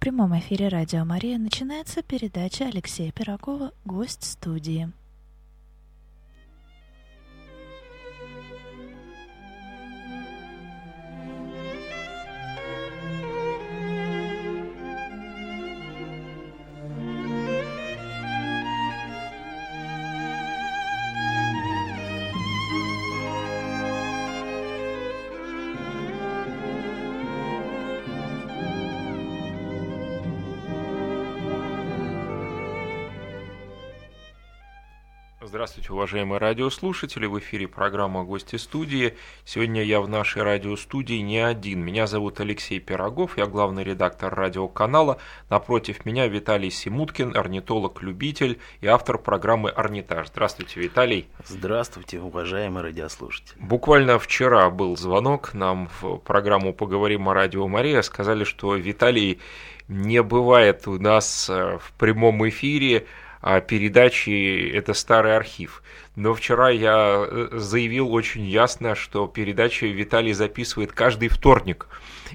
прямом эфире «Радио Мария» начинается передача Алексея Пирогова «Гость студии». Здравствуйте, уважаемые радиослушатели. В эфире программа «Гости студии». Сегодня я в нашей радиостудии не один. Меня зовут Алексей Пирогов, я главный редактор радиоканала. Напротив меня Виталий Симуткин, орнитолог-любитель и автор программы «Орнитаж». Здравствуйте, Виталий. Здравствуйте, уважаемые радиослушатели. Буквально вчера был звонок нам в программу «Поговорим о радио Мария». Сказали, что Виталий не бывает у нас э, в прямом эфире, передачи – это старый архив. Но вчера я э, заявил очень ясно, что передачи Виталий записывает каждый вторник.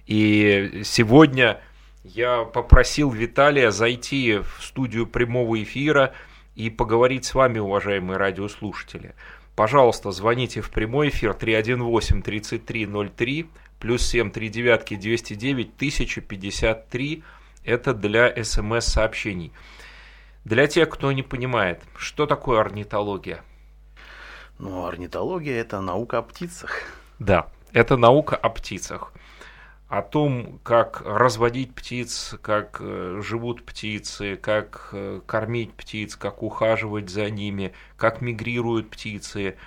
И сегодня я попросил Виталия зайти в студию прямого эфира и поговорить с вами, уважаемые радиослушатели. Пожалуйста, звоните в прямой эфир 318-3303, плюс 7 3 девятки 209 1053. Это для смс-сообщений. Для тех, кто не понимает, что такое орнитология? Ну, орнитология – это наука о птицах. Да, это наука о птицах. О том, как разводить птиц, как э, живут птицы, как э, кормить птиц, как ухаживать за ними, как мигрируют птицы.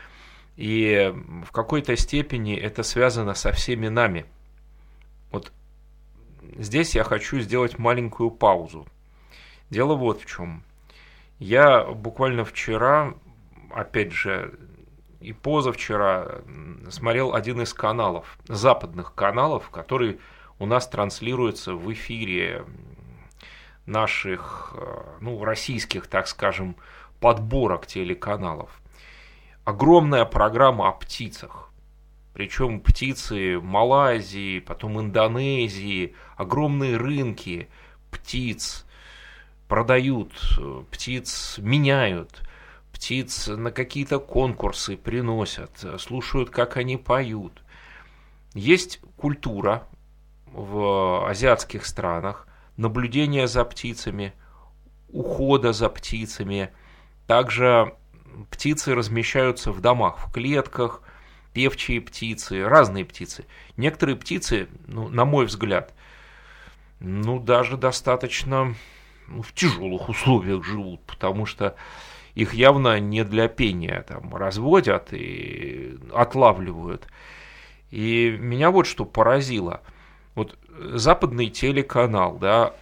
И в какой-то степени это связано со всеми нами. Вот здесь я хочу сделать маленькую паузу. Дело вот в чем. Я буквально вчера, опять же, и позавчера смотрел один из каналов, западных каналов, который у нас транслируется в эфире наших, э, ну, российских, так скажем, подборок телеканалов. Огромная программа о птицах. Причем птицы Малайзии, потом Индонезии, огромные рынки птиц – продают э, птиц, меняют, птиц на какие-то конкурсы приносят, слушают, как они поют. Есть культура в азиатских странах, наблюдения за птицами, ухода за птицами. Также птицы размещаются в домах, в клетках, певчие птицы, разные птицы. Некоторые птицы, ну, на мой взгляд, ну, даже достаточно ну, в тяжелых условиях живут, потому что их явно не для пения там разводят и отлавливают. И меня вот что поразило. Вот западный телеканал, да,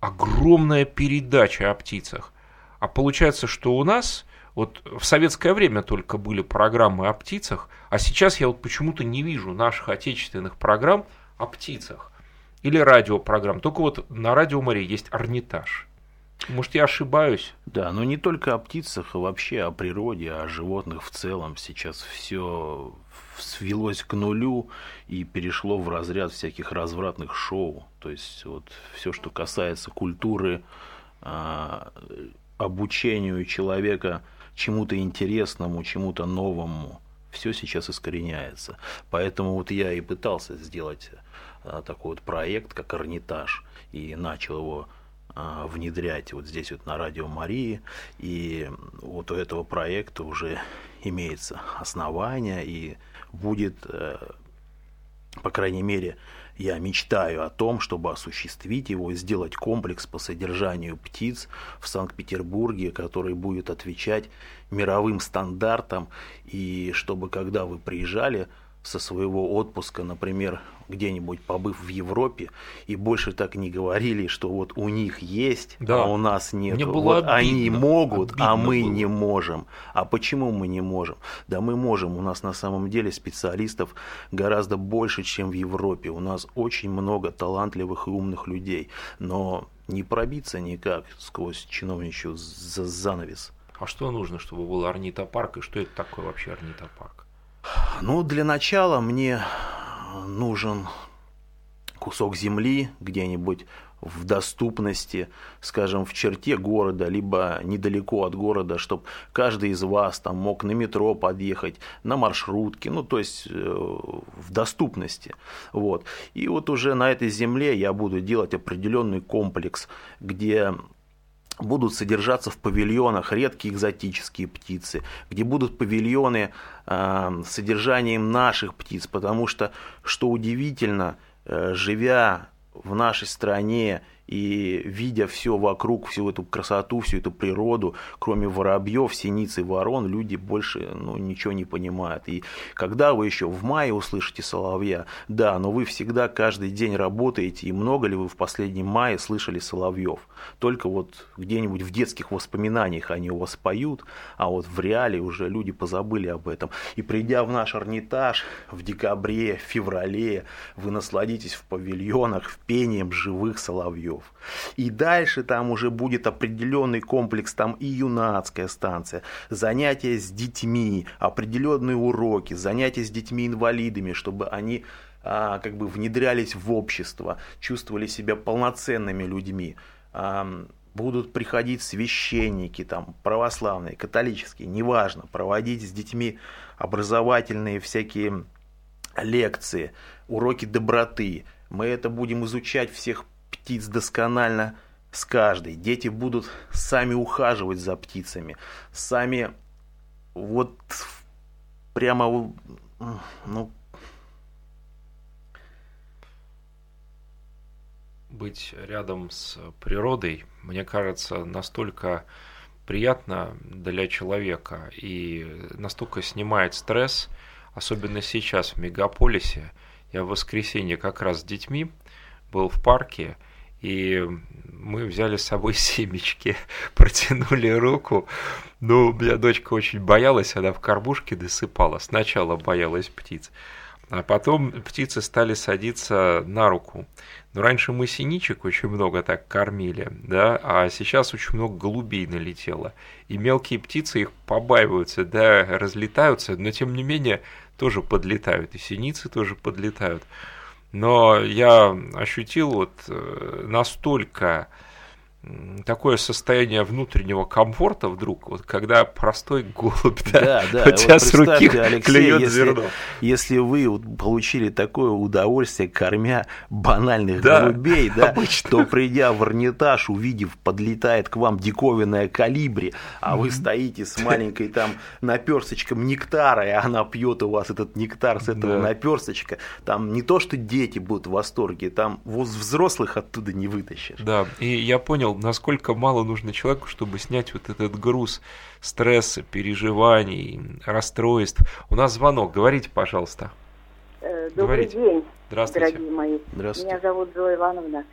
огромная передача о птицах. А получается, что у нас вот в советское время только были программы о птицах, а сейчас я вот почему-то не вижу наших отечественных программ о птицах. Или радиопрограмм. Только вот на радио море есть орнитаж. Может, я ошибаюсь? Да, но не только о птицах, а вообще о природе, о животных в целом. Сейчас все свелось к нулю и перешло в разряд всяких развратных шоу. То есть вот все, что касается культуры, а, обучению человека чему-то интересному, чему-то новому, все сейчас искореняется. Поэтому вот я и пытался сделать а, такой вот проект, как Орнитаж, и начал его внедрять вот здесь вот на Радио Марии. И вот у этого проекта уже имеется основание и будет, э, по крайней мере, я мечтаю о том, чтобы осуществить его и сделать комплекс по содержанию птиц в Санкт-Петербурге, который будет отвечать мировым стандартам, и чтобы когда вы приезжали со своего отпуска, например, где-нибудь побыв в Европе, и больше так не говорили, что вот у них есть, да. а у нас нет. Вот обидно, они могут, а обидно а мы было. не можем. А почему мы не можем? Да мы можем. У нас на самом деле специалистов гораздо больше, чем в Европе. У нас очень много талантливых и умных людей. Но не пробиться никак сквозь чиновничью за занавес. А что нужно, чтобы был орнитопарк, и что это такое вообще орнитопарк? Ну, для начала мне нужен кусок земли где-нибудь в доступности, скажем, в черте города, либо недалеко от города, чтобы каждый из вас там мог на метро подъехать, на маршрутке, ну, то есть э, в доступности. Вот. И вот уже на этой земле я буду делать определенный комплекс, где будут содержаться в павильонах редкие экзотические птицы, где будут павильоны э, с содержанием наших птиц, потому что, что удивительно, э, живя в нашей стране и видя все вокруг, всю эту красоту, всю эту природу, кроме воробьев, синиц и ворон, люди больше ну, ничего не понимают. И когда вы еще в мае услышите соловья, да, но вы всегда каждый день работаете, и много ли вы в последнем мае слышали соловьев? Только вот где-нибудь в детских воспоминаниях они у вас поют, а вот в реале уже люди позабыли об этом. И придя в наш орнитаж в декабре, феврале, вы насладитесь в павильонах в пением живых соловьев часов. И дальше там уже будет определенный комплекс, там и юнацкая станция, занятия с детьми, определенные уроки, занятия с детьми-инвалидами, чтобы они а, как бы внедрялись в общество, чувствовали себя полноценными людьми. А, будут приходить священники, там, православные, католические, неважно, проводить с детьми образовательные всякие лекции, уроки доброты. Мы это будем изучать всех птиц досконально с каждой. Дети будут сами ухаживать за птицами, сами вот прямо, ну, быть рядом с природой, мне кажется, настолько приятно для человека и настолько снимает стресс, особенно сейчас в мегаполисе. Я в воскресенье как раз с детьми был в парке, и мы взяли с собой семечки, протянули руку. Ну, у меня дочка очень боялась, она в карбушке досыпала. Сначала боялась птиц, а потом птицы стали садиться на руку. Но раньше мы синичек очень много так кормили, да, а сейчас очень много голубей налетело. И мелкие птицы их побаиваются, да, разлетаются, но тем не менее тоже подлетают, и синицы тоже подлетают. Но я ощутил вот э, настолько такое состояние внутреннего комфорта вдруг, вот когда простой голубь да, да, да. у тебя вот с руки Алексей, клюет если, зерно. Если вы получили такое удовольствие, кормя банальных да, голубей, да, обычно. то придя в орнитаж, увидев, подлетает к вам диковинная калибри, а вы стоите с маленькой там наперсточком нектара, и она пьет у вас этот нектар с этого да. наперсточка, там не то, что дети будут в восторге, там взрослых оттуда не вытащишь. Да, и я понял, понял, насколько мало нужно человеку, чтобы снять вот этот груз стресса, переживаний, расстройств. У нас звонок. Говорите, пожалуйста. Э, добрый Говорите. день, Здравствуйте. дорогие мои. Здравствуйте. Меня зовут Зоя Ивановна.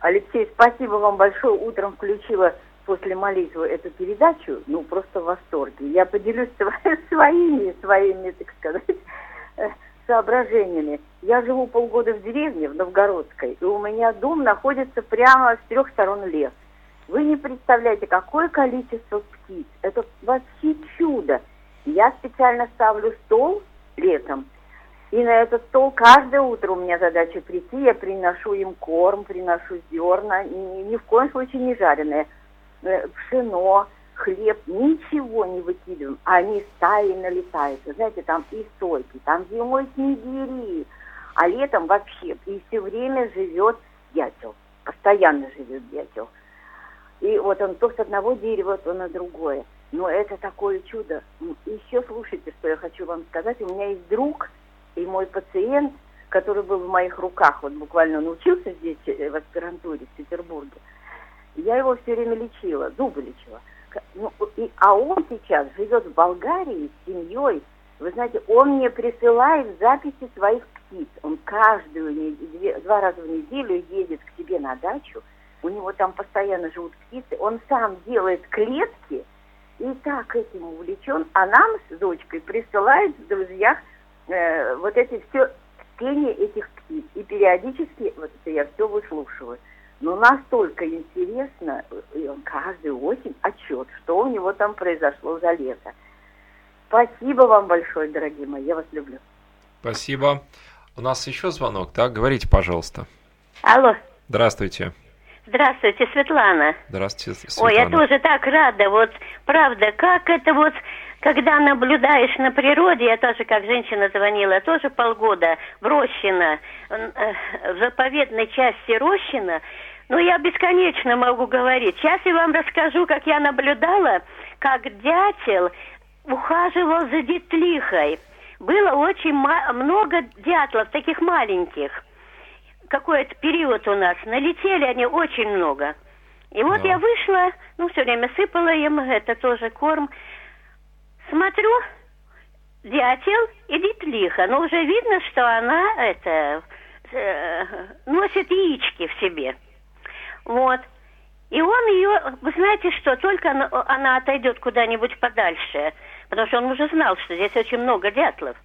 Алексей, спасибо вам большое. Утром включила после молитвы эту передачу. Ну, просто в восторге. Я поделюсь своими, своими, так сказать, соображениями. Я живу полгода в деревне, в Новгородской, и у меня дом находится прямо с трех сторон лес. Вы не представляете, какое количество птиц. Это вообще чудо. Я специально ставлю стол летом, и на этот стол каждое утро у меня задача прийти, я приношу им корм, приношу зерна, ни, ни в коем случае не жареное, э, пшено, хлеб, ничего не выкидываем, а они стаи налетают. Знаете, там и сойки, там зимой снегири, а летом вообще и все время живет дятел, постоянно живет дятел. И вот он то с одного дерева, то на другое. Но это такое чудо. Еще слушайте, что я хочу вам сказать. У меня есть друг и мой пациент, который был в моих руках, вот буквально он учился здесь э, в аспирантуре в Петербурге. Я его все время лечила, зубы лечила – ну, и, а он сейчас живет в Болгарии с семьей. Вы знаете, он мне присылает записи своих птиц. Он каждую две, два раза в неделю едет к себе на дачу. У него там постоянно живут птицы. Он сам делает клетки и так этим увлечен. А нам с дочкой присылает в друзьях э, вот эти все пение этих птиц. И периодически вот это я все выслушиваю. Но настолько интересно, и он каждую осень отчет, что у него там произошло за лето. Спасибо вам большое, дорогие мои, я вас люблю. Спасибо. У нас еще звонок, так? Говорите, пожалуйста. Алло. Здравствуйте. Здравствуйте, Светлана. Здравствуйте, Светлана. Ой, я тоже так рада. Вот, правда, как это вот, когда наблюдаешь на природе, я тоже как женщина звонила, тоже полгода в Рощино, э, в заповедной части Рощино, ну, я бесконечно могу говорить. Сейчас я вам расскажу, как я наблюдала, как дятел ухаживал за детлихой. Было очень много дятлов, таких маленьких. Какой-то период у нас. Налетели они очень много. И вот да. я вышла, ну, все время сыпала им, это тоже корм. Смотрю, дятел и детлиха. Но уже видно, что она это э, носит яички в себе. Вот. И он ее, вы знаете что, только она, она отойдет куда-нибудь подальше, потому что он уже знал, что здесь очень много дятлов.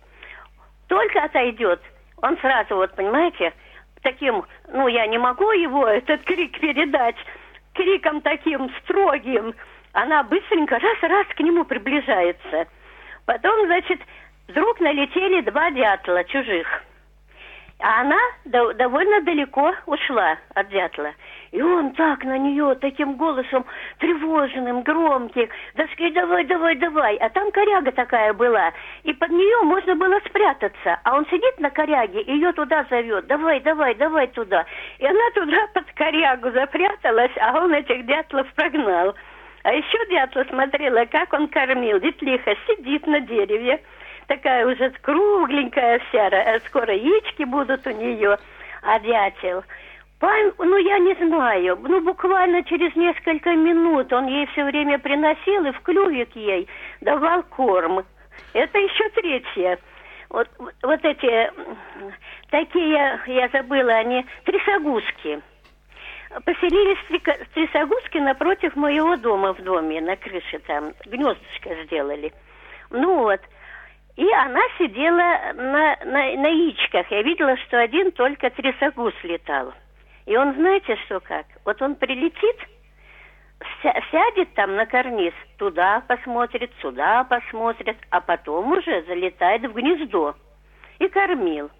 Только отойдет, он сразу, вот понимаете, таким, ну я не могу его, этот крик передать, криком таким строгим, она быстренько раз-раз к нему приближается. Потом, значит, вдруг налетели два дятла чужих. А она до, довольно далеко ушла от дятла. И он так на нее таким голосом тревожным, громким, да сказать, давай, давай, давай. А там коряга такая была, и под нее можно было спрятаться. А он сидит на коряге, и ее туда зовет, давай, давай, давай туда. И она туда под корягу запряталась, а он этих дятлов прогнал. А еще дятла смотрела, как он кормил. Детлиха сидит на дереве, такая уже кругленькая вся, э, скоро яички будут у нее, а дятел... Ну, я не знаю. Ну, буквально через несколько минут он ей все время приносил и в клювик ей давал корм. Это еще третье. Вот, вот эти такие, я забыла, они трясогузки. Поселились трясогузки напротив моего дома в доме, на крыше там, гнездышко сделали. Ну вот, и она сидела на, на, на яичках. Я видела, что один только трясогуз летал. И он, знаете, что как? Вот он прилетит, сядет там на карниз, туда посмотрит, сюда посмотрит, а потом уже залетает в гнездо и кормил.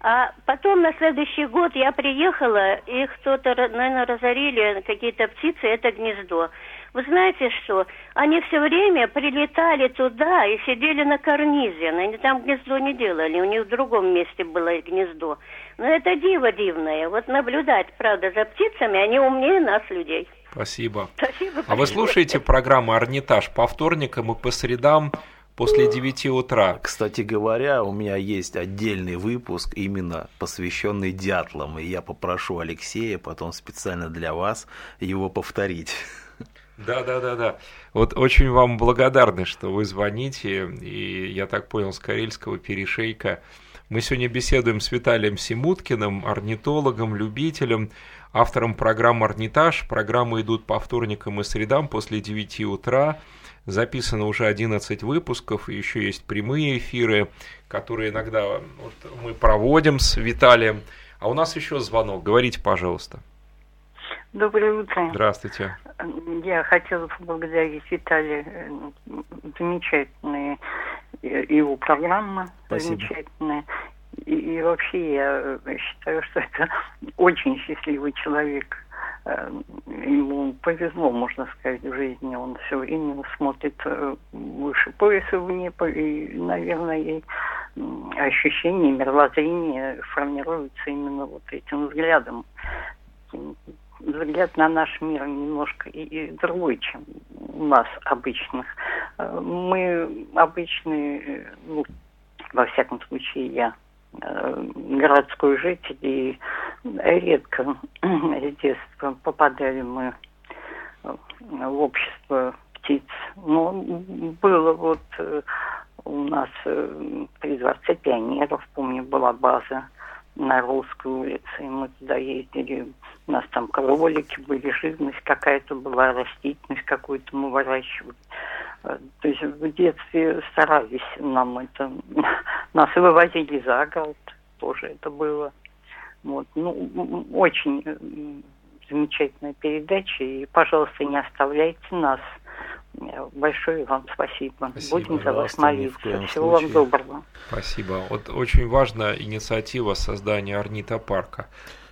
А потом на следующий год я приехала, и кто-то, наверное, разорили какие-то птицы это гнездо. Вы знаете что? Они все время прилетали туда и сидели на карнизе. Они там гнездо не делали, у них в другом месте было гнездо. Но это диво дивное. Вот наблюдать, правда, за птицами, они умнее нас, людей. Спасибо. Спасибо. А вы слушаете программу «Орнитаж» по вторникам и по средам после 9 утра. Кстати говоря, у меня есть отдельный выпуск, именно посвященный дятлам, и я попрошу Алексея потом специально для вас его повторить. Да, да, да, да. Вот очень вам благодарны, что вы звоните. И я так понял, с Карельского перешейка. Мы сегодня беседуем с Виталием Симуткиным, орнитологом, любителем, автором программы «Орнитаж». Программы идут по вторникам и средам после 9 утра. Записано уже 11 выпусков, и еще есть прямые эфиры, которые иногда вот, мы проводим с Виталием. А у нас еще звонок. Говорите, пожалуйста. Доброе утро. Здравствуйте. Я хотела поблагодарить Виталия. Замечательная его программа. Спасибо. Замечательная. И, и вообще я считаю, что это очень счастливый человек. Э, ему повезло, можно сказать, в жизни. Он все время смотрит э, выше пояса в небо, и, наверное, и ощущение мировоззрения формируется именно вот этим взглядом взгляд на наш мир немножко и, и другой, чем у нас обычных. Э, мы обычные, ну, во всяком случае, я э, городской житель, и редко с детства попадали мы в общество птиц. Но было вот э, у нас при дворце пионеров, помню, была база на Русской улице, и мы туда ездили у нас там кролики были, живность какая-то была, растительность какую-то мы выращивали. Э, то есть в детстве старались нам это... Нас вывозили за город, тоже это было. Вот. Ну, очень э, замечательная передача. И, пожалуйста, не оставляйте нас. Большое вам спасибо. спасибо. Будем за вас молиться. Всего случае. вам доброго. Спасибо. Вот очень важна инициатива создания орнитопарка.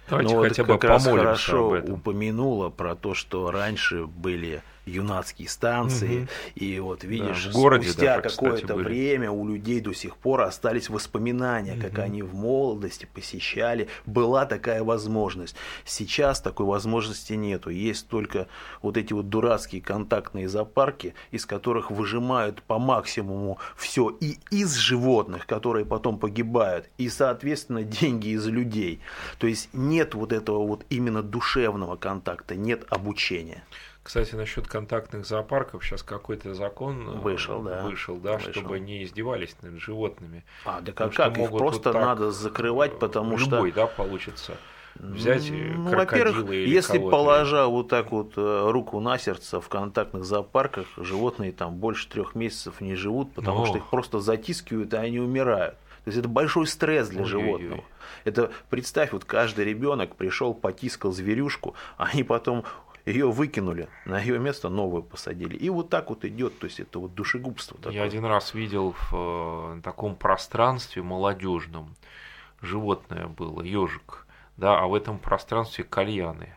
Давайте Но хотя вот бы помолимся хорошо об этом. упомянула про то, что раньше были юнацкие станции, Мгм. и вот видишь, в городе спустя даже, какое-то были. время у людей до сих пор остались воспоминания, как Мгм. они в молодости посещали, была такая возможность. Сейчас такой возможности нету, есть только вот эти вот дурацкие контактные зоопарки, из которых выжимают по максимуму все и из животных, которые потом погибают, и, соответственно, деньги из людей. То есть нет вот этого вот именно душевного контакта, нет обучения. Кстати, насчет контактных зоопарков сейчас какой-то закон э, Вышел, да. вышел, да, Вышел. чтобы не издевались над животными. А, да как, как? их просто вот надо закрывать, потому что... любой, да, получится. Взять э, Ну, во-первых, если положа вот так вот э, руку на сердце в контактных зоопарках, животные там больше трех месяцев не живут, потому Но. что их просто затискивают, и они умирают. То есть это большой стресс для Ой-ой-ой. животного. Это представь, вот каждый ребенок пришел, потискал зверюшку, а они потом ее выкинули, на ее место новую посадили. И вот так вот идет, то есть это вот душегубство такое. Я один раз видел в э, таком пространстве молодежном животное было, ежик, да, а в этом пространстве кальяны.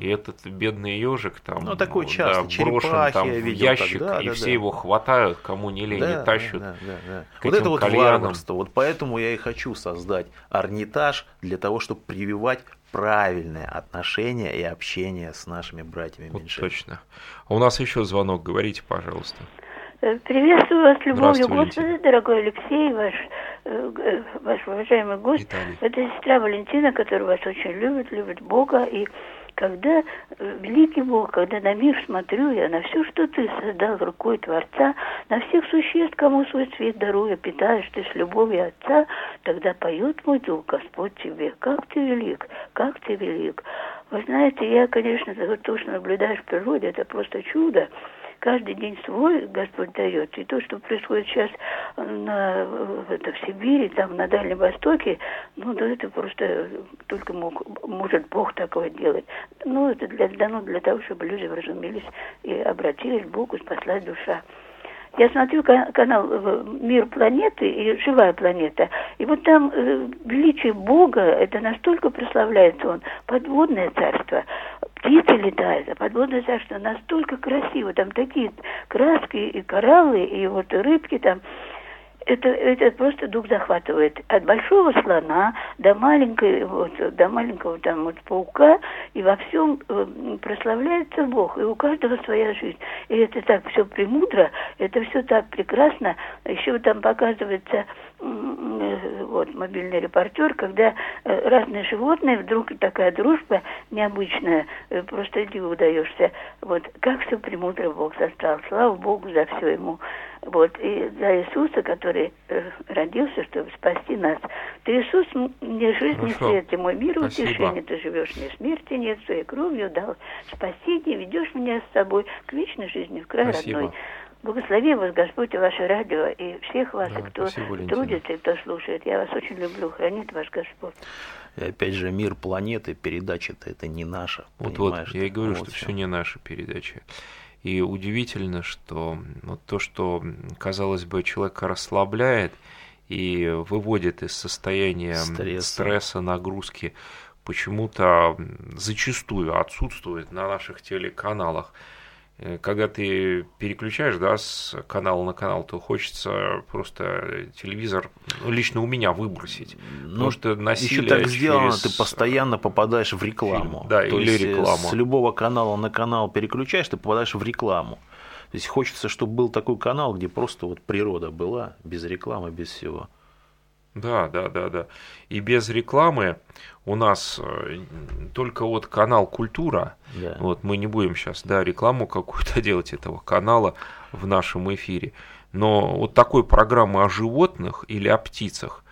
И этот бедный ежик там Ну, такой да, часто, брошен черепахи там в ящик, так, да, и да, все да. его хватают, кому не лень, Да, тащат. да, да, да. к Вот этим это вот кальянам. варварство. Вот поэтому я и хочу создать орнитаж для того, чтобы прививать правильное отношение и общение с нашими братьями Вот меньшими. точно. А у нас еще звонок, говорите, пожалуйста. Э, Приветствую вас любовью, Господи, дорогой Алексей, ваш, э, э, ваш уважаемый гость. Виталий. Это сестра Валентина, которая вас очень любит, любит Бога. И когда э, великий Бог, когда на мир смотрю я, на все, что ты создал рукой Творца, на всех существ, кому свой цвет даруя, питаешь ты с любовью Отца, тогда поет мой дух, Господь тебе, как ты велик, как ты велик. Вы знаете, я, конечно, за то, что наблюдаешь в природе, это просто чудо каждый день свой Господь дает. И то, что происходит сейчас на, это, в Сибири, там на Дальнем Востоке, ну, да это просто только мог, может Бог такое делать. Ну, это для, дано для того, чтобы люди вразумились и обратились к Богу, спаслась душа. Я смотрю ка- канал э, «Мир планеты» и «Живая планета». И вот там э, величие Бога, это настолько прославляется он, подводное царство, птицы летают, а подводное царство настолько красиво, там такие краски и кораллы, и вот рыбки там, это, это просто дух захватывает. От большого слона до маленькой, вот, до маленького там вот паука, и во всем э, прославляется Бог, и у каждого своя жизнь. И это так все премудро, это все так прекрасно. Еще там показывается э, вот мобильный репортер, когда э, разные животные, вдруг такая дружба необычная, просто диву даешься. Вот как все премудро Бог создал. Слава Богу за все ему. Вот, и за Иисуса, который э, родился, чтобы спасти нас. Ты, Иисус, мне жизнь не Хорошо. свет, и мой мир Спасибо. утешение. Ты живешь, мне смерти нет, своей кровью дал спасение, ведешь меня с собой к вечной жизни, в край Спасибо. родной. Благослови вас, Господь, и ваше радио, и всех вас, Да, и кто спасибо, Валентина. трудится, и кто слушает. Я вас очень люблю, хранит ваш Господь. И опять же, мир планеты, передача-то это не наша. Вот, вот, я и говорю, Вот что все не наша передача. И удивительно, что вот то, что, казалось бы, человека расслабляет и выводит из состояния Стресса. стресса, нагрузки, почему-то зачастую отсутствует на наших телеканалах. Э, Когда ты переключаешь да, с канала на канал, то хочется просто телевизор, ну, лично у меня, выбросить. Ну, Потому что насилие Еще так сделано, через- ты постоянно попадаешь в рекламу. фильм, да, То или есть, э, рекламу. С любого канала на канал переключаешь, ты попадаешь в рекламу. То есть хочется, чтобы был такой канал, где просто вот природа была, без рекламы, без всего. Да, да, да, да. И без рекламы у нас э, только вот канал Культура. Да. Вот мы не будем сейчас, да, рекламу какую-то делать этого канала в нашем эфире. Но вот такой программы о животных или о птицах,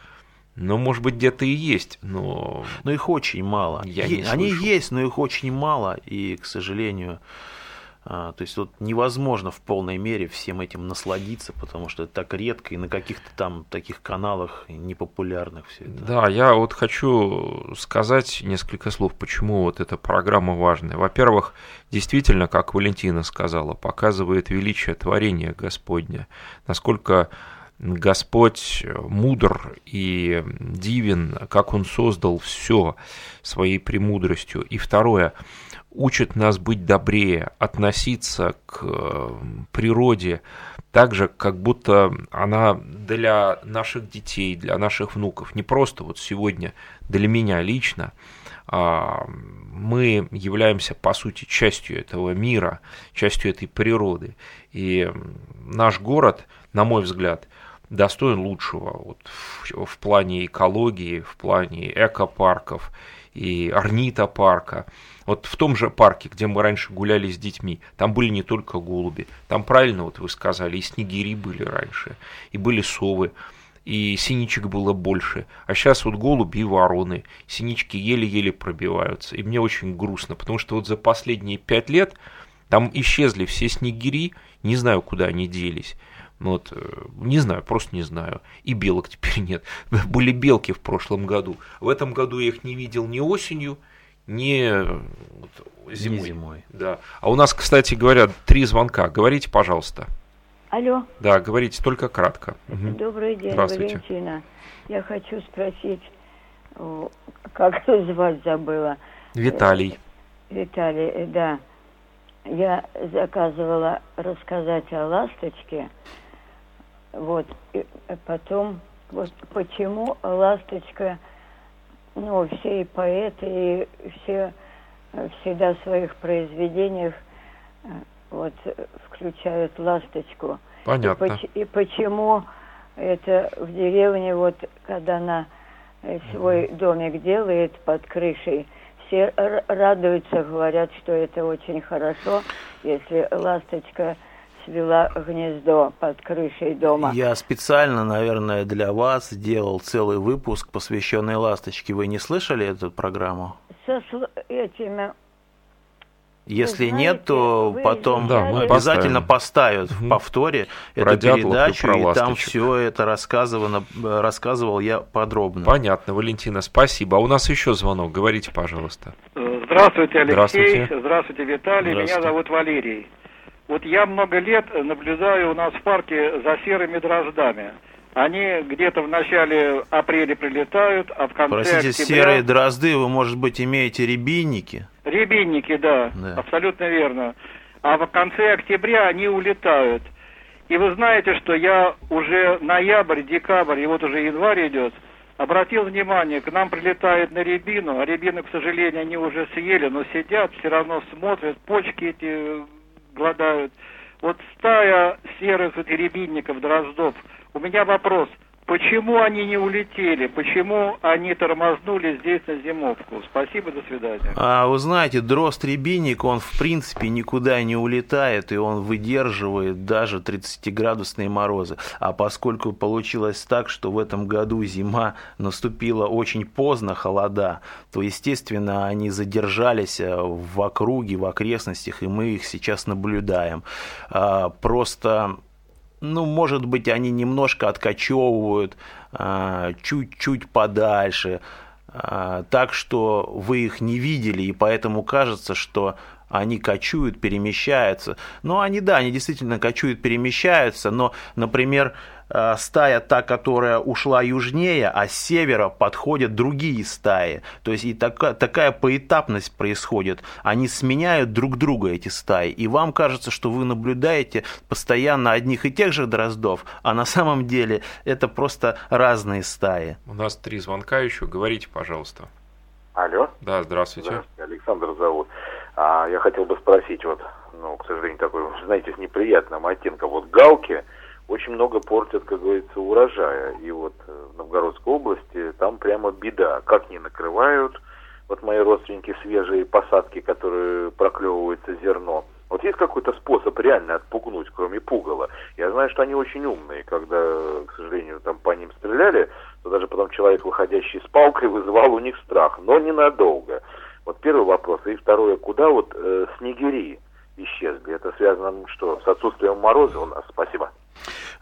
ну, может быть, где-то и есть, но Но их очень мало. Я Е- не Они слышу. есть, но их очень мало. И, к сожалению, то есть вот невозможно в полной мере всем этим насладиться, потому что это так редко и на каких-то там таких каналах непопулярных все это. Да, я вот хочу сказать несколько слов, почему вот эта программа важная. Во-первых, действительно, как Валентина сказала, показывает величие творения Господня, насколько Господь мудр и дивен, как Он создал все своей премудростью. И второе, учит нас быть добрее, относиться к э, природе так же, как будто она для наших детей, для наших внуков, не просто вот сегодня для меня лично, а мы являемся, по сути, частью этого мира, частью этой природы. И наш город, на мой взгляд, достоин лучшего вот, в, в плане экологии, в плане экопарков и орнитопарка. Вот в том же парке, где мы раньше гуляли с детьми, там были не только голуби, там правильно вот вы сказали, и снегири были раньше, и были совы, и синичек было больше. А сейчас вот голуби и вороны, синички еле-еле пробиваются. И мне очень грустно, потому что вот за последние пять лет там исчезли все снегири, не знаю, куда они делись. Вот, э, не знаю, просто не знаю. И белок теперь нет. Были белки в прошлом году. В этом году я их не видел ни осенью, ни вот, зимой. Не зимой. Да. А у нас, кстати, говорят, три звонка. Говорите, пожалуйста. Алло. Да, говорите только кратко. Угу. Добрый день, Здравствуйте. Валентина. Я хочу спросить, как звать забыла. Виталий. Виталий, э, да. Я заказывала рассказать о ласточке. Вот, и потом, вот почему ласточка, ну, все и поэты, и все всегда в своих произведениях вот включают ласточку. Понятно. И, и почему это в деревне, вот когда она свой mm-hmm. домик делает под крышей, все радуются, говорят, что это очень хорошо, если ласточка свела гнездо под крышей дома. Я специально, наверное, для вас сделал целый выпуск, посвященный ласточке. Вы не слышали эту программу? Со этими если знаете, нет, то потом да, мы обязательно поставят в повторе про эту передачу, и, и там все это рассказывано, рассказывал я подробно. Понятно, Валентина, спасибо. А у нас еще звонок, говорите, пожалуйста. Здравствуйте, Алексей. Здравствуйте, Здравствуйте Виталий. Здравствуйте. Меня зовут Валерий. Вот я много лет наблюдаю у нас в парке за серыми дроздами. Они где-то в начале апреля прилетают, а в конце Простите, октября... серые дрозды, вы, может быть, имеете рябинники? Рябинники, да, да, абсолютно верно. А в конце октября они улетают. И вы знаете, что я уже ноябрь, декабрь, и вот уже январь идет, обратил внимание, к нам прилетают на рябину, а рябины, к сожалению, они уже съели, но сидят, все равно смотрят, почки эти гладают. Вот стая серых рябинников, дроздов – у меня вопрос. Почему они не улетели? Почему они тормознули здесь на зимовку? Спасибо, до свидания. А вы знаете, дрозд-рябинник, он в принципе никуда не улетает, и он выдерживает даже 30-градусные морозы. А поскольку получилось так, что в этом году зима наступила очень поздно, холода, то, естественно, они задержались э, в округе, в окрестностях, и мы их сейчас наблюдаем. А, просто ну, может быть, они немножко откачевывают а, чуть-чуть подальше, а, так что вы их не видели, и поэтому кажется, что они кочуют, перемещаются. Но они, да, они действительно кочуют, перемещаются, но, например, Э, стая та, которая ушла южнее, а с севера подходят другие стаи. То есть и такая, такая поэтапность происходит. Они сменяют друг друга, эти стаи. И вам кажется, что вы наблюдаете постоянно одних и тех же дроздов, а на самом деле это просто разные стаи. У нас три звонка еще. Говорите, пожалуйста. Алло. Да, здравствуйте. Здравствуйте, Александр зовут. А, я хотел бы спросить, вот, ну, к сожалению, такой, знаете, с неприятным оттенком. Вот галки, очень много портят, как говорится, урожая. И вот э, в Новгородской области там прямо беда. Как не накрывают, вот мои родственники свежие посадки, которые проклевывается зерно. Вот есть какой-то способ реально отпугнуть, кроме пугала? Я знаю, что они очень умные. Когда, к сожалению, там по ним стреляли, то даже потом человек, выходящий с палкой, вызывал у них страх. Но ненадолго. Вот первый вопрос. И второе, куда вот э, снегири исчезли? Это связано что, с отсутствием мороза у нас? Спасибо.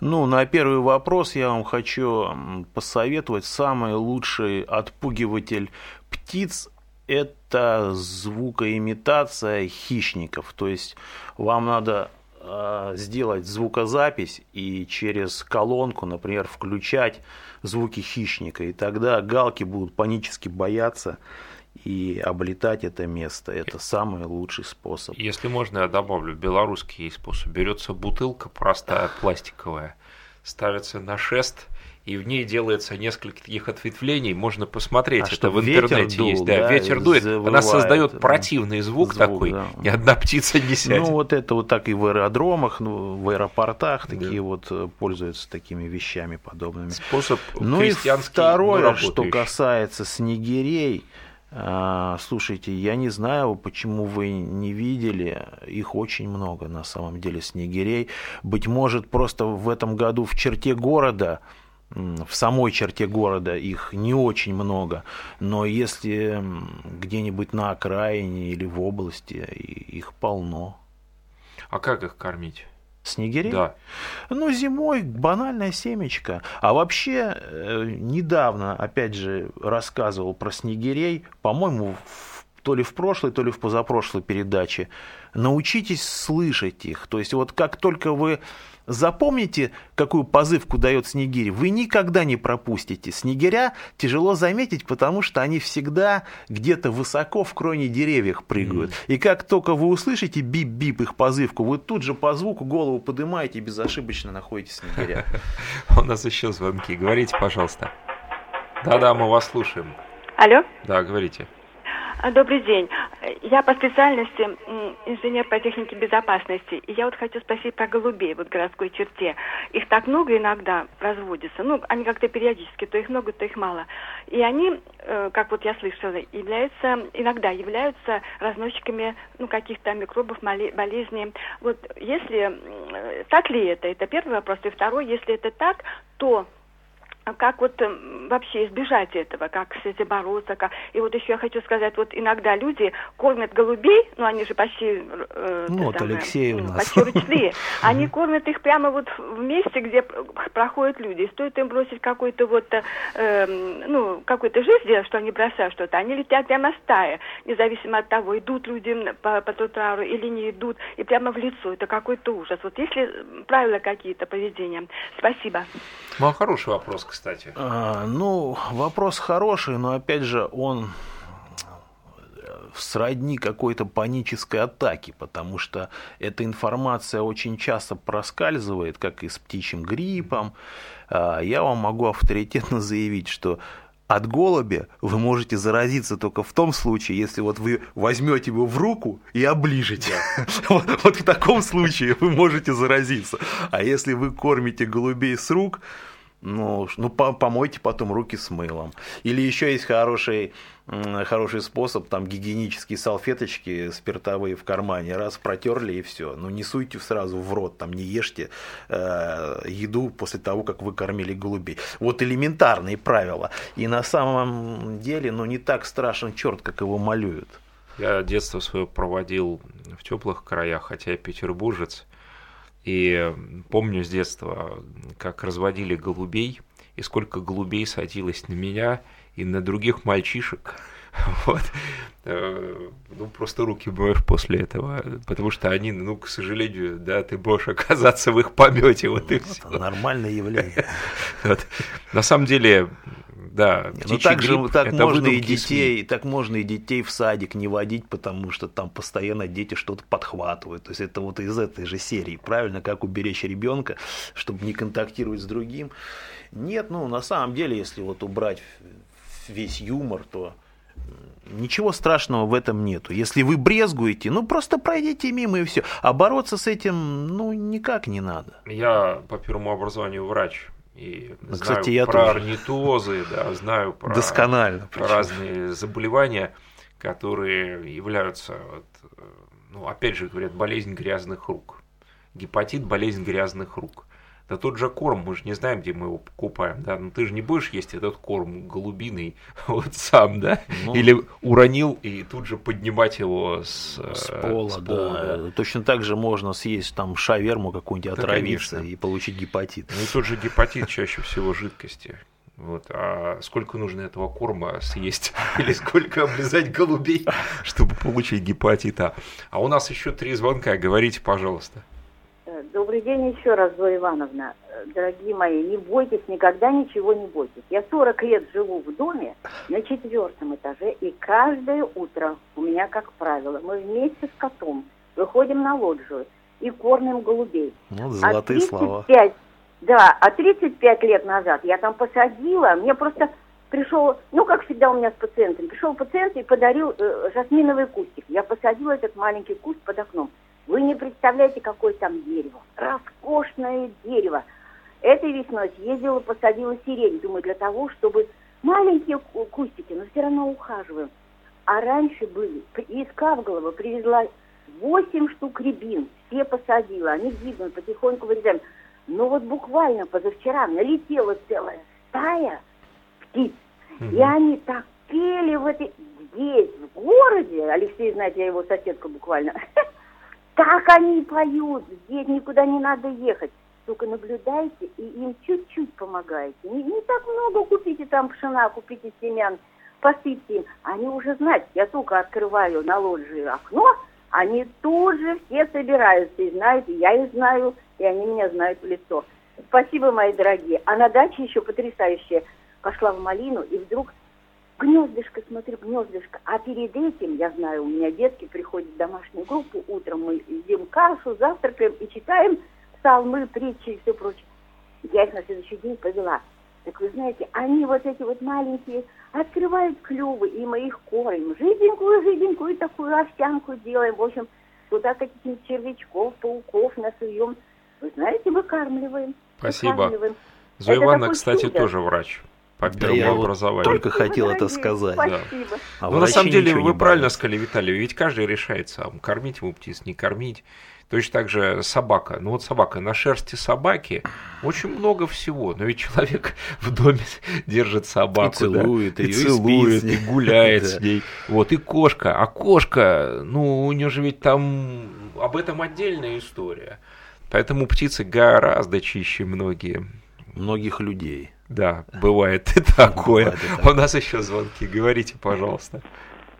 Ну, на первый вопрос я вам хочу посоветовать. Самый лучший отпугиватель птиц – это звукоимитация хищников. То есть вам надо э, сделать звукозапись и через колонку, например, включать звуки хищника. И тогда галки будут панически бояться и облетать это место. Это самый лучший способ. Если можно, я добавлю, белорусский есть способ. Берется бутылка простая, пластиковая, ставится на шест – и в ней делается несколько таких ответвлений, можно посмотреть, а это в интернете дул, есть, да, да ветер дует, она создает противный звук, звук такой, да. ни одна птица не сядет. Ну вот это вот так и в аэродромах, ну, в аэропортах да. такие вот э, пользуются такими вещами подобными. Способ ну и второе, что касается снегирей, слушайте, я не знаю, почему вы не видели, их очень много на самом деле снегирей. Быть может, просто в этом году в черте города в самой черте города их не очень много, но если где-нибудь на окраине или в области, их полно. А как их кормить? Снегирей? Да. Ну, зимой банальная семечко. А вообще, э, недавно, опять же, рассказывал про снегирей, по-моему, то ли в прошлой, то ли в позапрошлой передаче. Научитесь слышать их. То есть вот как только вы Запомните, какую позывку дает снегирь. Вы никогда не пропустите. Снегиря тяжело заметить, потому что они всегда где-то высоко в кроне деревьев прыгают. Mm. И как только вы услышите бип-бип их позывку, вы тут же по звуку голову поднимаете и безошибочно находите снегиря. У нас еще звонки. Говорите, пожалуйста. Да-да, мы вас слушаем. Алло? Да, говорите. А, добрый день. Я по специальности инженер по технике безопасности. И я вот хочу спросить про голубей вот в городской черте. Их так много иногда разводится. Ну, они как-то периодически, то их много, то их мало. И они, э, как вот я слышала, являются, иногда являются разносчиками ну, каких-то микробов, болезней. Вот если, так ли это? Это первый вопрос. И второй, если это так, то как вот э, вообще избежать этого, как с этим бороться. Как... И вот еще я хочу сказать, вот иногда люди кормят голубей, ну они же почти... Э, ну вот самое, Алексей у нас. Почти ручные. Они кормят их прямо вот в месте, где проходят люди. И стоит им бросить какой-то вот, э, ну, какой-то жест сделать, что они бросают что-то, они летят прямо стая, независимо от того, идут люди по, по тротуару или не идут, и прямо в лицо. Это какой-то ужас. Вот если правила какие-то поведения. Спасибо. Ну, а хороший вопрос, кстати. А, ну, вопрос хороший, но опять же он сродни какой-то панической атаки, потому что эта информация очень часто проскальзывает, как и с птичьим гриппом. А, я вам могу авторитетно заявить, что от голубя вы можете заразиться только в том случае, если вот вы возьмете его в руку и оближете. Вот, вот в таком случае вы можете заразиться. А если вы кормите голубей с рук, ну, ну помойте потом руки с мылом. Или еще есть хороший, хороший способ, там гигиенические салфеточки спиртовые в кармане, раз протерли и все. Ну не суйте сразу в рот, там не ешьте э, еду после того, как вы кормили голубей. Вот элементарные правила. И на самом деле, ну не так страшен черт, как его малюют. Я детство свое проводил в теплых краях, хотя я петербуржец. И помню с детства, как разводили голубей, и сколько голубей садилось на меня и на других мальчишек. Вот. Э, ну, просто руки моешь после этого, потому что они, ну, к сожалению, да, ты можешь оказаться в их помете, вот и все. Нормальное явление. Вот. На самом деле, да, ну так же так можно и детей, так можно и детей в садик не водить, потому что там постоянно дети что-то подхватывают. То есть это вот из этой же серии, правильно, как уберечь ребенка, чтобы не контактировать с другим. Нет, ну на самом деле, если вот убрать весь юмор, то Ничего страшного в этом нету. Если вы брезгуете, ну просто пройдите мимо и все. А бороться с этим, ну, никак не надо. Я по первому образованию врач. И ну, знаю Кстати, я про тоже. орнитозы, да, знаю про, Досконально, про разные заболевания, которые являются, вот, ну, опять же говорят, болезнь грязных рук. Гепатит – болезнь грязных рук. Да тот же корм, мы же не знаем, где мы его покупаем, да, ну ты же не будешь есть этот корм голубиный вот сам, да, ну, или уронил и тут же поднимать его с, с э, пола, с пола да. да. Точно так же можно съесть там шаверму какую-нибудь, да, отравиться конечно. и получить гепатит. Ну и тот же гепатит чаще всего жидкости. Вот. А сколько нужно этого корма съесть? Или сколько облизать голубей, чтобы получить гепатита? А у нас еще три звонка. Говорите, пожалуйста. Добрый день еще раз, Зоя Ивановна. Дорогие мои, не бойтесь, никогда ничего не бойтесь. Я 40 лет живу в доме на четвертом этаже, и каждое утро у меня, как правило, мы вместе с котом выходим на лоджию и кормим голубей. Ну, золотые а 35, слова. Да, а 35 лет назад я там посадила, мне просто пришел, ну, как всегда у меня с пациентами, пришел пациент и подарил э, жасминовый кустик. Я посадила этот маленький куст под окном. Вы не представляете, какое там дерево. Роскошное дерево. Этой весной съездила, посадила сирень. Думаю, для того, чтобы маленькие кустики, но все равно ухаживаем. А раньше были, из Кавголова привезла 8 штук рябин. Все посадила, они гибнут, потихоньку вырезаем. Но вот буквально позавчера налетела целая стая птиц. Угу. И они так пели в этой... Здесь, в городе, Алексей, знаете, я его соседка буквально, так они поют, здесь никуда не надо ехать. Только наблюдайте и им чуть-чуть помогайте. Не, не так много купите там пшена, купите семян, посыпьте им. Они уже знают, я только открываю на лоджии окно, они тут же все собираются и знают, и я их знаю, и они меня знают в лицо. Спасибо, мои дорогие. А на даче еще потрясающее – пошла в малину, и вдруг гнездышко, смотрю, гнездышко. А перед этим, я знаю, у меня детки приходят в домашнюю группу, утром мы едим кашу, завтракаем и читаем псалмы, притчи и все прочее. Я их на следующий день повела. Так вы знаете, они вот эти вот маленькие открывают клювы, и мы их кормим. Жиденькую-жиденькую такую овсянку делаем. В общем, туда каких-нибудь червячков, пауков насуем. Вы знаете, выкармливаем. Спасибо. Выкармливаем. Зоя Ивановна, кстати, чудо. тоже врач по первому да образованию. только хотел это сказать. Да. А Но на самом деле вы правильно сказали, Виталий, ведь каждый решает сам, кормить ему птиц, не кормить. Точно так же собака. Ну вот собака, на шерсти собаки очень много всего. Но ведь человек в доме держит собаку. И целует, да, и, и целует, и, и гуляет с ней. Вот, и кошка. А кошка, ну у нее же ведь там об этом отдельная история. Поэтому птицы гораздо чище многие. Многих людей. Да, бывает и такое. Бывает и так. У нас еще звонки. Говорите, пожалуйста.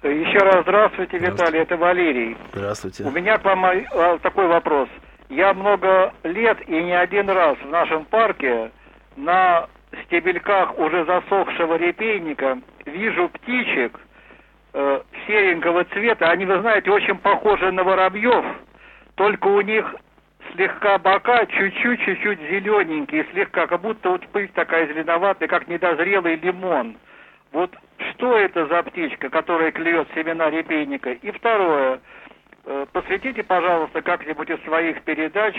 Еще раз здравствуйте, Виталий, это Валерий. Здравствуйте. У меня к вам а, такой вопрос. Я много лет и не один раз в нашем парке на стебельках уже засохшего репейника вижу птичек э, серенького цвета. Они, вы знаете, очень похожи на воробьев, только у них слегка бока чуть-чуть, чуть-чуть зелененькие, слегка, как будто вот пыль такая зеленоватая, как недозрелый лимон. Вот что это за птичка, которая клюет семена репейника? И второе, э, посвятите, пожалуйста, как-нибудь из своих передач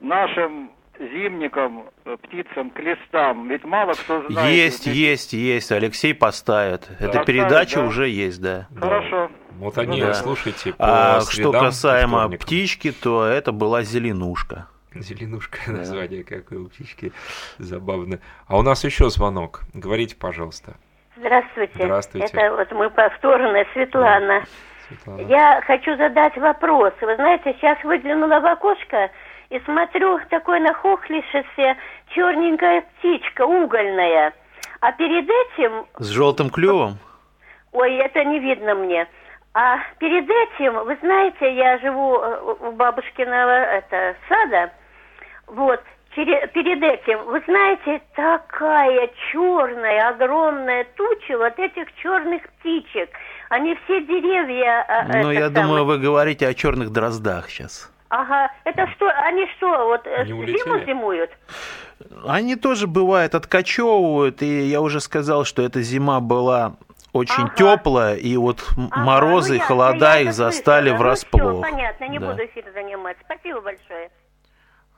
нашим зимникам, э, птицам, клестам. Ведь мало кто знает. Есть, ведь... есть, есть. Алексей поставит. Да. Эта передача да? уже есть, да. Хорошо. Вот они, да. слушайте, по А что касаемо вторникам. птички, то это была зеленушка. Зеленушка да. название какое у птички. Забавно. А у нас еще звонок. Говорите, пожалуйста. Здравствуйте. Здравствуйте. Это вот мы повторно, Светлана. Светлана. Я хочу задать вопрос. Вы знаете, сейчас выглянула в окошко и смотрю, такой нахохлившаяся черненькая птичка, угольная. А перед этим... С желтым клювом? Ой, это не видно мне. А перед этим, вы знаете, я живу э, у бабушкиного это, сада, вот, перед этим, вы знаете, такая черная, огромная туча вот этих черных птичек. Они все деревья... Э, ну, я самое... думаю, вы говорите о черных дроздах сейчас. Ага, это что, они что, вот э, они зиму зимуют? Они тоже бывает откачевывают, и я уже сказал, что эта зима была очень ага. теплая, и вот ага, морозы, ну, я, холода я их застали слышала. врасплох. Ну, все, понятно, не да. буду эфир занимать. Спасибо большое.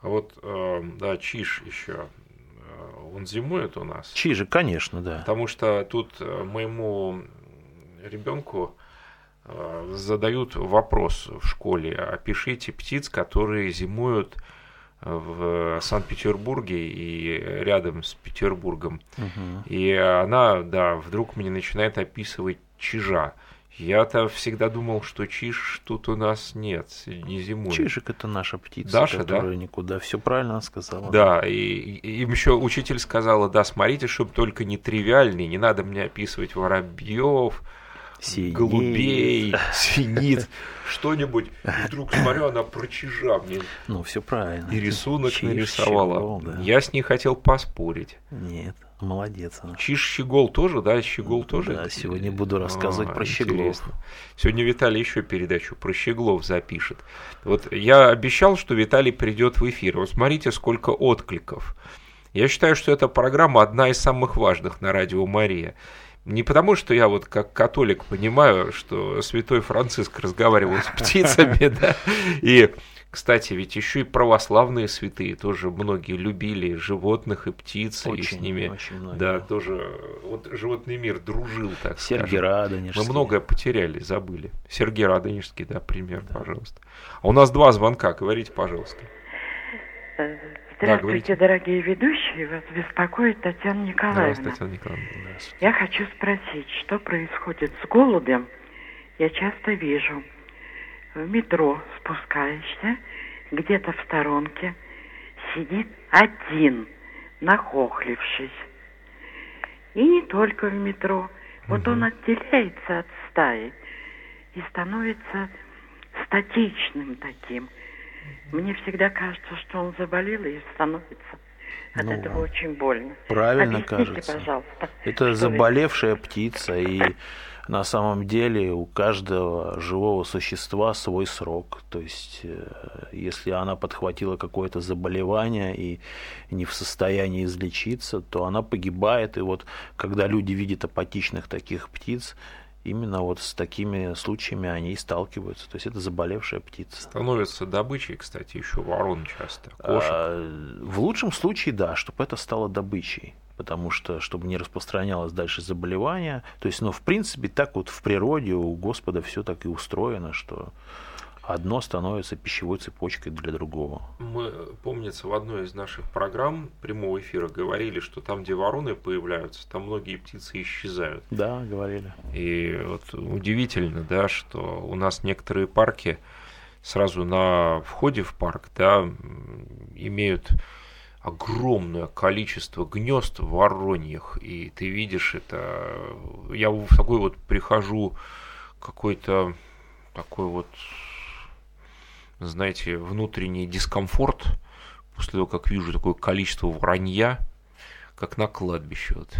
А вот, э, да, Чиж еще, э, он зимует у нас? Чижик, конечно, да. Потому что тут э, моему ребенку задают вопрос в школе, опишите птиц, которые зимуют в Санкт-Петербурге и рядом с Петербургом. Угу. И она, да, вдруг мне начинает описывать чижа. Я-то всегда думал, что чиж тут у нас нет, не зимует. Чижик это наша птица, Даша, которая да? никуда. Все правильно сказала. Да, и, и им еще учитель сказала, да, смотрите, чтобы только не тривиальный, не надо мне описывать воробьев, Синит. голубей, синит, что-нибудь. И вдруг смотрю, она про чижа мне. Ну, все правильно. И рисунок Чиж, нарисовала. щегол, да. Я с ней хотел поспорить. Нет, молодец она. Чиж Щегол тоже, да? Щегол тоже? Да, сегодня буду рассказывать А, про щеглов. интересно. Сегодня Виталий еще передачу про щеглов запишет. Вот я обещал, что Виталий придет в эфир. Вот смотрите, сколько откликов. Я считаю, что эта программа одна из самых важных на радио Мария. Не потому, что я вот как католик понимаю, что святой Франциск разговаривал с птицами, да, и кстати, ведь еще и православные святые тоже многие любили животных и птиц, и с ними, очень многие. да, тоже вот животный мир дружил, так Сергий скажем. Радонежский. Мы многое потеряли, забыли. Сергей Радонежский, да, пример, пожалуйста. А у нас два звонка, говорите, пожалуйста. Э, Да, Здравствуйте, дорогие ведущие. Вас беспокоит Татьяна Николаевна. Здравствуйте, Татьяна Николаевна. Я хочу спросить, что происходит с голубем? Я часто вижу. В метро спускаешься, где-то в сторонке сидит один, нахохлившись. И не только в метро. Вот он отделяется от стаи и становится статичным таким. Мне всегда кажется, что он заболел и становится от Ну, этого очень больно. Правильно Объясните, кажется. пожалуйста. Это заболевшая птица, и на самом деле у каждого живого существа свой срок. То есть, э, если она подхватила какое-то заболевание и не в состоянии излечиться, то она погибает. И вот когда люди видят апатичных таких птиц, именно вот с такими случаями они и сталкиваются. То есть это заболевшая птица. Становится добычей, кстати, еще ворон часто, кошек. А, В лучшем случае, да, чтобы это стало добычей. Потому что, чтобы не распространялось дальше заболевание. То есть, ну, в принципе, так вот в природе у Господа все так и устроено, что одно становится пищевой цепочкой для другого. Мы, помнится, в одной из наших программ прямого эфира говорили, что там, где вороны появляются, там многие птицы исчезают. Да, говорили. И вот удивительно, да, что у нас некоторые парки сразу на входе в парк, да, имеют огромное количество гнезд вороньих, и ты видишь это. Я в такой вот прихожу какой-то такой вот, знаете, внутренний дискомфорт после того, как вижу такое количество вранья, как на кладбище. Вот.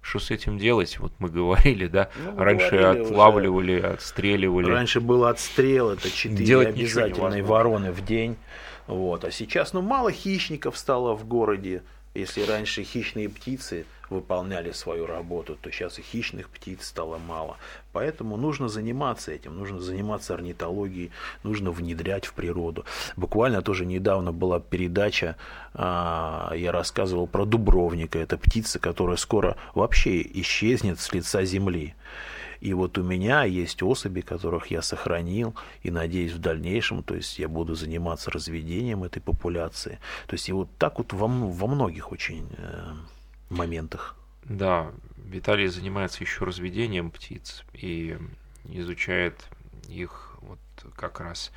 Что с этим делать? Вот мы говорили, да, Ну, раньше говорили уже. отлавливали, отстреливали. Раньше был отстрел, это четыре Делать ничего обязательные вороны в день. Вот. А сейчас, ну, мало хищников стало в городе. Если раньше хищные птицы выполняли свою работу, то сейчас и хищных птиц стало мало. Поэтому нужно заниматься этим, нужно заниматься орнитологией, нужно внедрять в природу. Буквально тоже недавно была передача, а, я рассказывал про дубровника. Это птица, которая скоро вообще исчезнет с лица земли. И вот у меня есть особи, которых я сохранил, и надеюсь в дальнейшем, то есть я буду заниматься разведением этой популяции. То есть и вот так вот во, во многих очень э, моментах. Да, Виталий занимается еще разведением птиц и изучает их вот как раз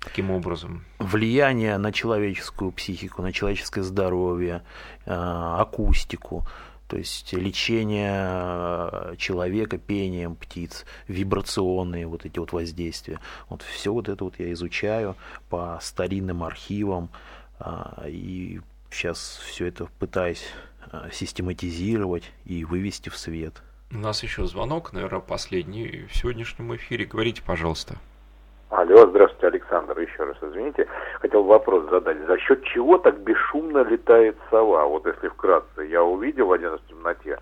таким образом. Влияние на человеческую психику, на человеческое здоровье, э, акустику, то есть лечение э, человека пением птиц, вибрационные вот эти вот воздействия. Вот все вот это вот я изучаю по старинным архивам а, и сейчас все это пытаюсь а, систематизировать и вывести в свет. У нас еще звонок, наверное, последний в сегодняшнем эфире. Говорите, пожалуйста. Алло, здравствуйте, Александр, еще раз извините. Хотел вопрос задать. За счет чего так бесшумно летает сова? Вот если вкратце. Я увидел один раз в темноте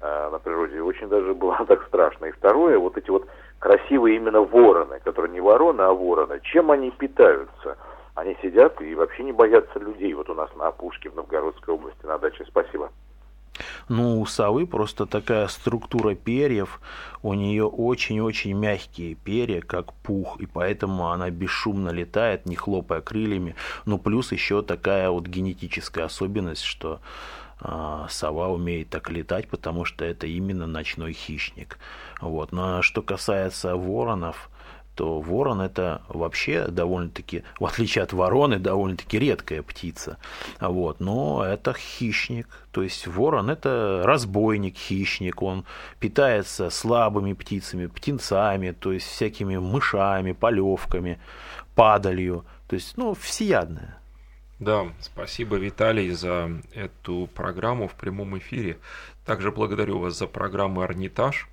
э, на природе, очень даже было так страшно. И второе, вот эти вот красивые именно вороны, которые не вороны, а вороны. Чем они питаются? Они сидят и вообще не боятся людей. Вот у нас на опушке в Новгородской области на даче. Спасибо. Ну, у совы просто такая структура перьев, у нее очень-очень мягкие перья, как пух, и поэтому она бесшумно летает, не хлопая крыльями. Ну, плюс еще такая вот генетическая особенность, что а, сова умеет так летать, потому что это именно ночной хищник. Вот. Но что касается воронов, что ворон это вообще довольно-таки, в отличие от вороны, довольно-таки редкая птица. Вот. Но это хищник. То есть ворон это разбойник, хищник. Он питается слабыми птицами, птенцами, то есть всякими мышами, полевками, падалью. То есть, ну, всеядная. Да, спасибо, Виталий, за эту программу в прямом эфире. Также благодарю вас за программы «Орнитаж».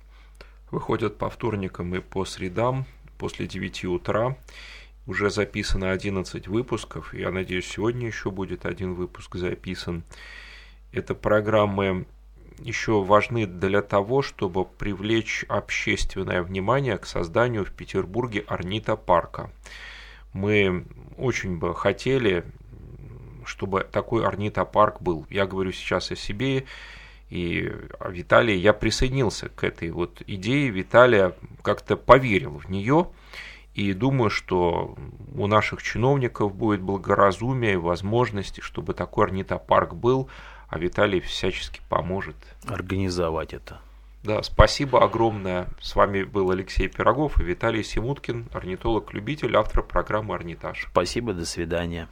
Выходят по вторникам и по средам после 9 утра. Уже записано 11 выпусков. Я надеюсь, сегодня еще будет один выпуск записан. Это программы еще важны для того, чтобы привлечь общественное внимание к созданию в Петербурге орнитопарка. Мы очень бы хотели, чтобы такой орнитопарк был. Я говорю сейчас о себе и Виталий, я присоединился к этой вот идее, Виталия как-то поверил в нее, и думаю, что у наших чиновников будет благоразумие и возможности, чтобы такой орнитопарк был, а Виталий всячески поможет. Организовать это. Да, спасибо огромное. С вами был Алексей Пирогов и Виталий Симуткин, орнитолог-любитель, автор программы «Орнитаж». Спасибо, до свидания.